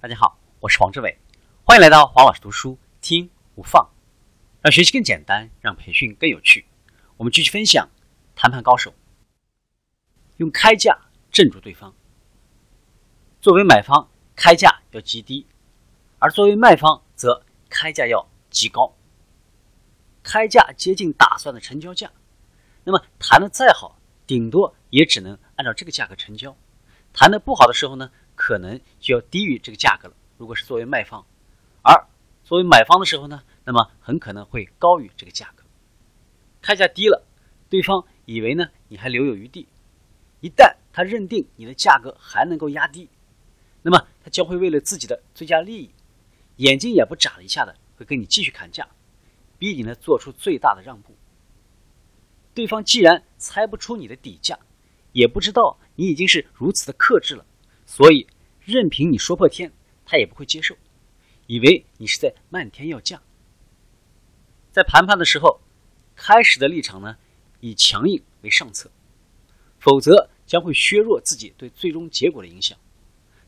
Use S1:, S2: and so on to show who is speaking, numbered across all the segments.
S1: 大家好，我是黄志伟，欢迎来到黄老师读书听无放，让学习更简单，让培训更有趣。我们继续分享谈判高手，用开价镇住对方。作为买方，开价要极低；而作为卖方，则开价要极高。开价接近打算的成交价，那么谈的再好，顶多也只能按照这个价格成交。谈的不好的时候呢？可能就要低于这个价格了。如果是作为卖方，而作为买方的时候呢，那么很可能会高于这个价格。开价低了，对方以为呢你还留有余地，一旦他认定你的价格还能够压低，那么他将会为了自己的最佳利益，眼睛也不眨一下的会跟你继续砍价，逼你呢做出最大的让步。对方既然猜不出你的底价，也不知道你已经是如此的克制了。所以，任凭你说破天，他也不会接受，以为你是在漫天要价。在谈判的时候，开始的立场呢，以强硬为上策，否则将会削弱自己对最终结果的影响。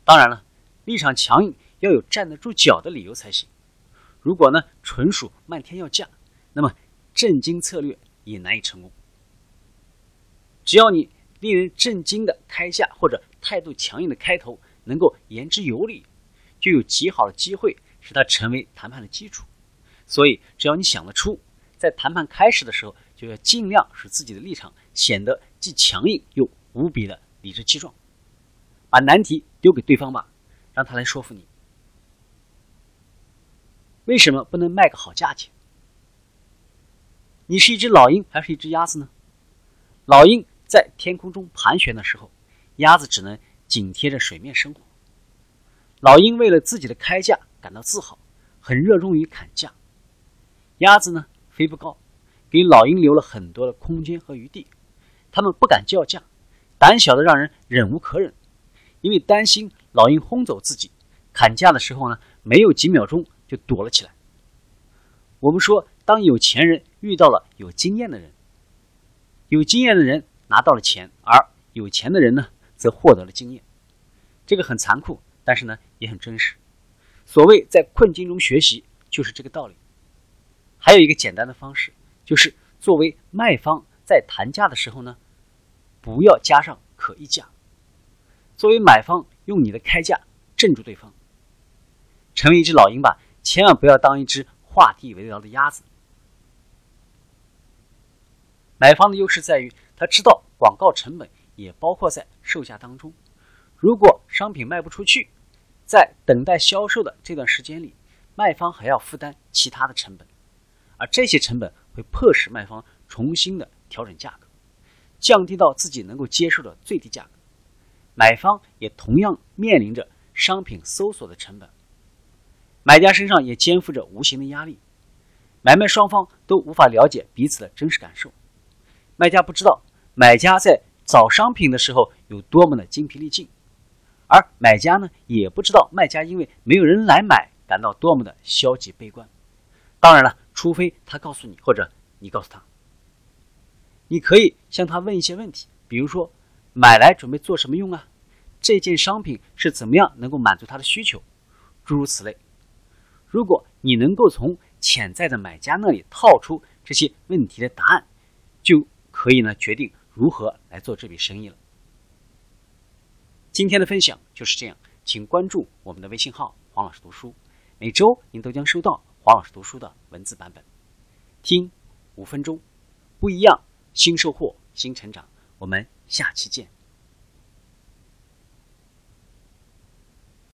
S1: 当然了，立场强硬要有站得住脚的理由才行。如果呢，纯属漫天要价，那么震惊策略也难以成功。只要你令人震惊的开价或者。态度强硬的开头能够言之有理，就有极好的机会使它成为谈判的基础。所以，只要你想得出，在谈判开始的时候，就要尽量使自己的立场显得既强硬又无比的理直气壮，把难题丢给对方吧，让他来说服你。为什么不能卖个好价钱？你是一只老鹰还是一只鸭子呢？老鹰在天空中盘旋的时候。鸭子只能紧贴着水面生活。老鹰为了自己的开价感到自豪，很热衷于砍价。鸭子呢飞不高，给老鹰留了很多的空间和余地。它们不敢叫价，胆小的让人忍无可忍，因为担心老鹰轰走自己。砍价的时候呢，没有几秒钟就躲了起来。我们说，当有钱人遇到了有经验的人，有经验的人拿到了钱，而有钱的人呢？则获得了经验，这个很残酷，但是呢也很真实。所谓在困境中学习，就是这个道理。还有一个简单的方式，就是作为卖方在谈价的时候呢，不要加上可议价；作为买方，用你的开价镇住对方。成为一只老鹰吧，千万不要当一只画地为牢的鸭子。买方的优势在于，他知道广告成本。也包括在售价当中。如果商品卖不出去，在等待销售的这段时间里，卖方还要负担其他的成本，而这些成本会迫使卖方重新的调整价格，降低到自己能够接受的最低价格。买方也同样面临着商品搜索的成本，买家身上也肩负着无形的压力。买卖双方都无法了解彼此的真实感受，卖家不知道买家在。找商品的时候有多么的精疲力尽，而买家呢也不知道卖家因为没有人来买感到多么的消极悲观。当然了，除非他告诉你，或者你告诉他，你可以向他问一些问题，比如说买来准备做什么用啊？这件商品是怎么样能够满足他的需求？诸如此类。如果你能够从潜在的买家那里套出这些问题的答案，就可以呢决定。如何来做这笔生意了？今天的分享就是这样，请关注我们的微信号“黄老师读书”，每周您都将收到黄老师读书的文字版本。听五分钟，不一样，新收获，新成长。我们下期见。